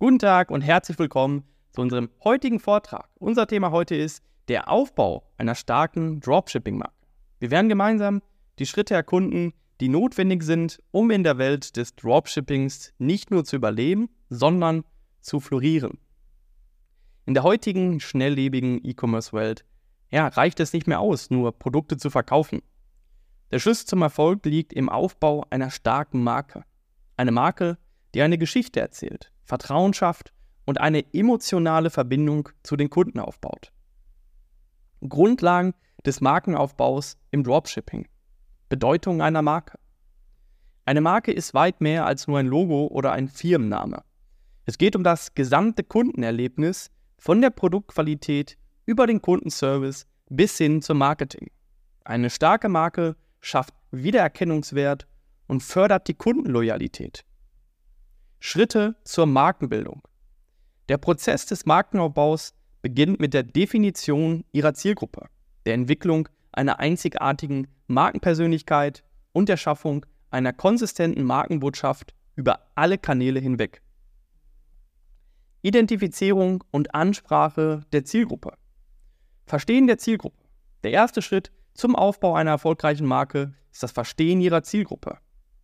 Guten Tag und herzlich willkommen zu unserem heutigen Vortrag. Unser Thema heute ist der Aufbau einer starken Dropshipping-Marke. Wir werden gemeinsam die Schritte erkunden, die notwendig sind, um in der Welt des Dropshippings nicht nur zu überleben, sondern zu florieren. In der heutigen schnelllebigen E-Commerce-Welt ja, reicht es nicht mehr aus, nur Produkte zu verkaufen. Der Schlüssel zum Erfolg liegt im Aufbau einer starken Marke. Eine Marke, die eine Geschichte erzählt, Vertrauen schafft und eine emotionale Verbindung zu den Kunden aufbaut. Grundlagen des Markenaufbaus im Dropshipping. Bedeutung einer Marke. Eine Marke ist weit mehr als nur ein Logo oder ein Firmenname. Es geht um das gesamte Kundenerlebnis von der Produktqualität über den Kundenservice bis hin zum Marketing. Eine starke Marke schafft Wiedererkennungswert und fördert die Kundenloyalität. Schritte zur Markenbildung. Der Prozess des Markenaufbaus beginnt mit der Definition ihrer Zielgruppe, der Entwicklung einer einzigartigen Markenpersönlichkeit und der Schaffung einer konsistenten Markenbotschaft über alle Kanäle hinweg. Identifizierung und Ansprache der Zielgruppe. Verstehen der Zielgruppe. Der erste Schritt zum Aufbau einer erfolgreichen Marke ist das Verstehen ihrer Zielgruppe.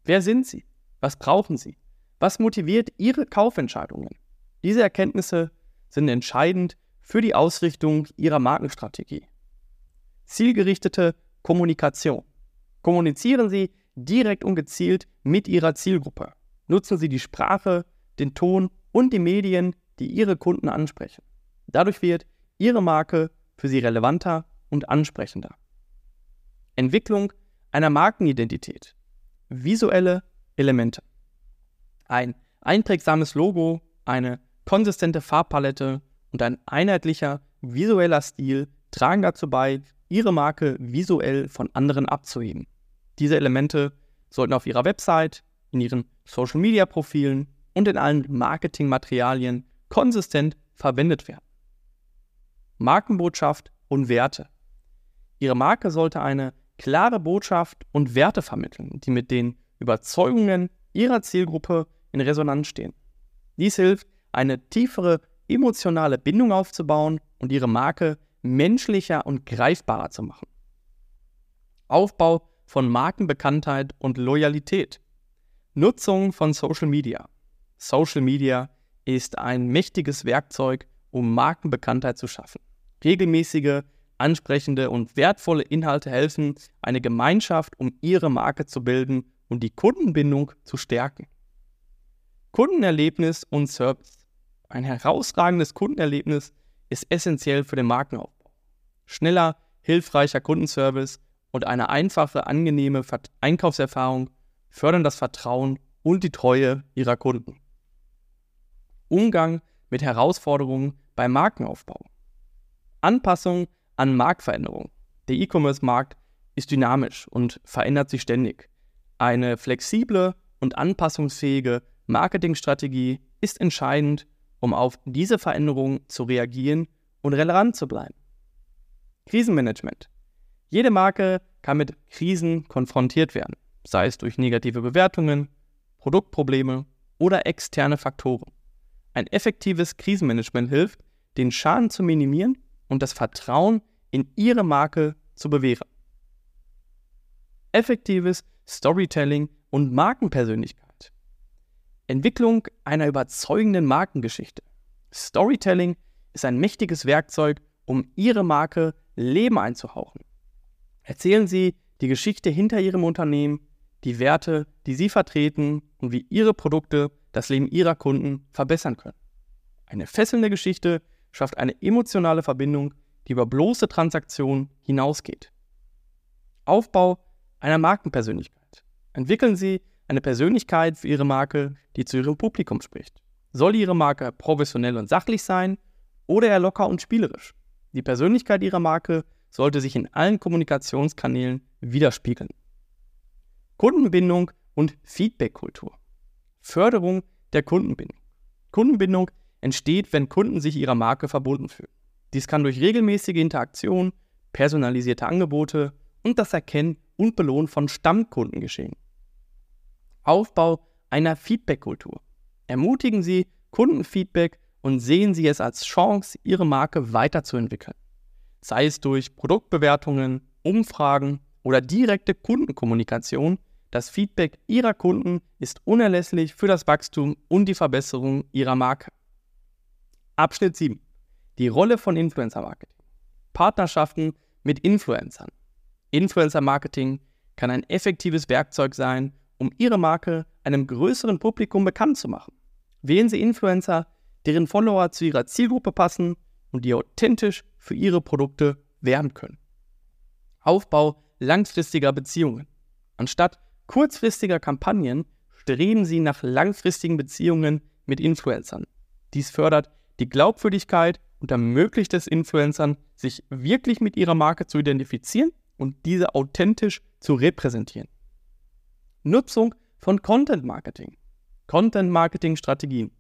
Wer sind sie? Was brauchen sie? Was motiviert Ihre Kaufentscheidungen? Diese Erkenntnisse sind entscheidend für die Ausrichtung Ihrer Markenstrategie. Zielgerichtete Kommunikation. Kommunizieren Sie direkt und gezielt mit Ihrer Zielgruppe. Nutzen Sie die Sprache, den Ton und die Medien, die Ihre Kunden ansprechen. Dadurch wird Ihre Marke für Sie relevanter und ansprechender. Entwicklung einer Markenidentität. Visuelle Elemente. Ein einprägsames Logo, eine konsistente Farbpalette und ein einheitlicher visueller Stil tragen dazu bei, Ihre Marke visuell von anderen abzuheben. Diese Elemente sollten auf Ihrer Website, in Ihren Social-Media-Profilen und in allen Marketingmaterialien konsistent verwendet werden. Markenbotschaft und Werte. Ihre Marke sollte eine klare Botschaft und Werte vermitteln, die mit den Überzeugungen Ihrer Zielgruppe in Resonanz stehen. Dies hilft, eine tiefere emotionale Bindung aufzubauen und ihre Marke menschlicher und greifbarer zu machen. Aufbau von Markenbekanntheit und Loyalität. Nutzung von Social Media. Social Media ist ein mächtiges Werkzeug, um Markenbekanntheit zu schaffen. Regelmäßige, ansprechende und wertvolle Inhalte helfen, eine Gemeinschaft um ihre Marke zu bilden und die Kundenbindung zu stärken. Kundenerlebnis und Service. Ein herausragendes Kundenerlebnis ist essentiell für den Markenaufbau. Schneller, hilfreicher Kundenservice und eine einfache, angenehme Einkaufserfahrung fördern das Vertrauen und die Treue ihrer Kunden. Umgang mit Herausforderungen beim Markenaufbau. Anpassung an Marktveränderungen. Der E-Commerce-Markt ist dynamisch und verändert sich ständig. Eine flexible und anpassungsfähige Marketingstrategie ist entscheidend, um auf diese Veränderungen zu reagieren und relevant zu bleiben. Krisenmanagement. Jede Marke kann mit Krisen konfrontiert werden, sei es durch negative Bewertungen, Produktprobleme oder externe Faktoren. Ein effektives Krisenmanagement hilft, den Schaden zu minimieren und das Vertrauen in Ihre Marke zu bewähren. Effektives Storytelling und Markenpersönlichkeit. Entwicklung einer überzeugenden Markengeschichte. Storytelling ist ein mächtiges Werkzeug, um Ihre Marke Leben einzuhauchen. Erzählen Sie die Geschichte hinter Ihrem Unternehmen, die Werte, die Sie vertreten und wie Ihre Produkte das Leben Ihrer Kunden verbessern können. Eine fesselnde Geschichte schafft eine emotionale Verbindung, die über bloße Transaktionen hinausgeht. Aufbau einer Markenpersönlichkeit. Entwickeln Sie eine Persönlichkeit für Ihre Marke, die zu Ihrem Publikum spricht. Soll Ihre Marke professionell und sachlich sein oder eher locker und spielerisch? Die Persönlichkeit Ihrer Marke sollte sich in allen Kommunikationskanälen widerspiegeln. Kundenbindung und Feedbackkultur. Förderung der Kundenbindung. Kundenbindung entsteht, wenn Kunden sich ihrer Marke verbunden fühlen. Dies kann durch regelmäßige Interaktion, personalisierte Angebote und das Erkennen und Belohnen von Stammkunden geschehen. Aufbau einer Feedback-Kultur. Ermutigen Sie Kundenfeedback und sehen Sie es als Chance, Ihre Marke weiterzuentwickeln. Sei es durch Produktbewertungen, Umfragen oder direkte Kundenkommunikation, das Feedback Ihrer Kunden ist unerlässlich für das Wachstum und die Verbesserung Ihrer Marke. Abschnitt 7. Die Rolle von Influencer Marketing. Partnerschaften mit Influencern. Influencer Marketing kann ein effektives Werkzeug sein, um Ihre Marke einem größeren Publikum bekannt zu machen. Wählen Sie Influencer, deren Follower zu Ihrer Zielgruppe passen und die authentisch für Ihre Produkte werben können. Aufbau langfristiger Beziehungen. Anstatt kurzfristiger Kampagnen streben Sie nach langfristigen Beziehungen mit Influencern. Dies fördert die Glaubwürdigkeit und ermöglicht es Influencern, sich wirklich mit ihrer Marke zu identifizieren und diese authentisch zu repräsentieren. Nutzung von Content Marketing. Content Marketing Strategien.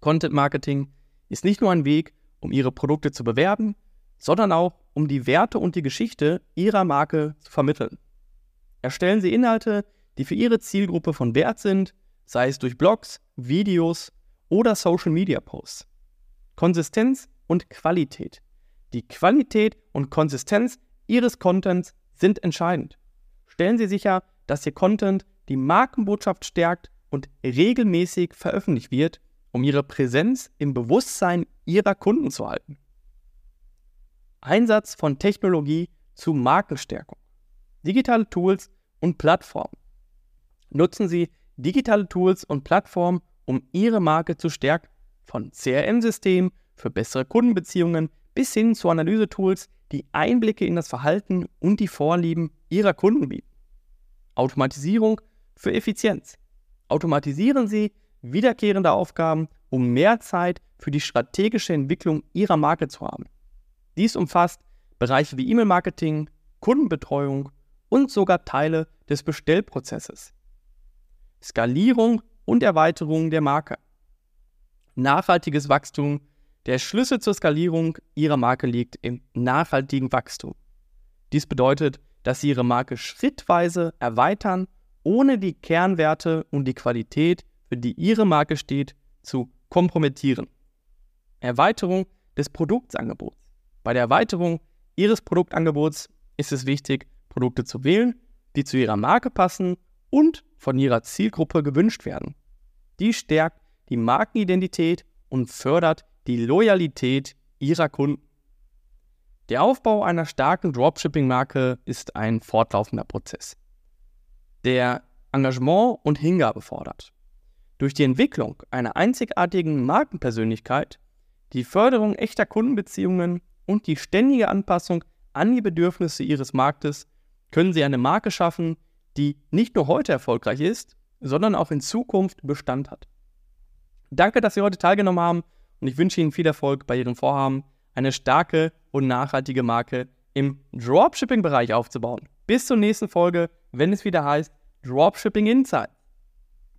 Content Marketing ist nicht nur ein Weg, um Ihre Produkte zu bewerben, sondern auch, um die Werte und die Geschichte Ihrer Marke zu vermitteln. Erstellen Sie Inhalte, die für Ihre Zielgruppe von Wert sind, sei es durch Blogs, Videos oder Social Media Posts. Konsistenz und Qualität. Die Qualität und Konsistenz Ihres Contents sind entscheidend. Stellen Sie sicher, dass Ihr Content die Markenbotschaft stärkt und regelmäßig veröffentlicht wird, um Ihre Präsenz im Bewusstsein Ihrer Kunden zu halten. Einsatz von Technologie zu Markenstärkung. Digitale Tools und Plattformen. Nutzen Sie digitale Tools und Plattformen, um Ihre Marke zu stärken. Von CRM-Systemen für bessere Kundenbeziehungen bis hin zu Analysetools, die Einblicke in das Verhalten und die Vorlieben Ihrer Kunden bieten. Automatisierung für Effizienz. Automatisieren Sie wiederkehrende Aufgaben, um mehr Zeit für die strategische Entwicklung Ihrer Marke zu haben. Dies umfasst Bereiche wie E-Mail-Marketing, Kundenbetreuung und sogar Teile des Bestellprozesses. Skalierung und Erweiterung der Marke. Nachhaltiges Wachstum. Der Schlüssel zur Skalierung Ihrer Marke liegt im nachhaltigen Wachstum. Dies bedeutet, dass Sie Ihre Marke schrittweise erweitern, ohne die Kernwerte und die Qualität, für die Ihre Marke steht, zu kompromittieren. Erweiterung des Produktangebots. Bei der Erweiterung Ihres Produktangebots ist es wichtig, Produkte zu wählen, die zu Ihrer Marke passen und von Ihrer Zielgruppe gewünscht werden. Dies stärkt die Markenidentität und fördert die Loyalität Ihrer Kunden. Der Aufbau einer starken Dropshipping-Marke ist ein fortlaufender Prozess, der Engagement und Hingabe fordert. Durch die Entwicklung einer einzigartigen Markenpersönlichkeit, die Förderung echter Kundenbeziehungen und die ständige Anpassung an die Bedürfnisse Ihres Marktes können Sie eine Marke schaffen, die nicht nur heute erfolgreich ist, sondern auch in Zukunft Bestand hat. Danke, dass Sie heute teilgenommen haben und ich wünsche Ihnen viel Erfolg bei Ihrem Vorhaben, eine starke und nachhaltige Marke im Dropshipping-Bereich aufzubauen. Bis zur nächsten Folge, wenn es wieder heißt Dropshipping Insights.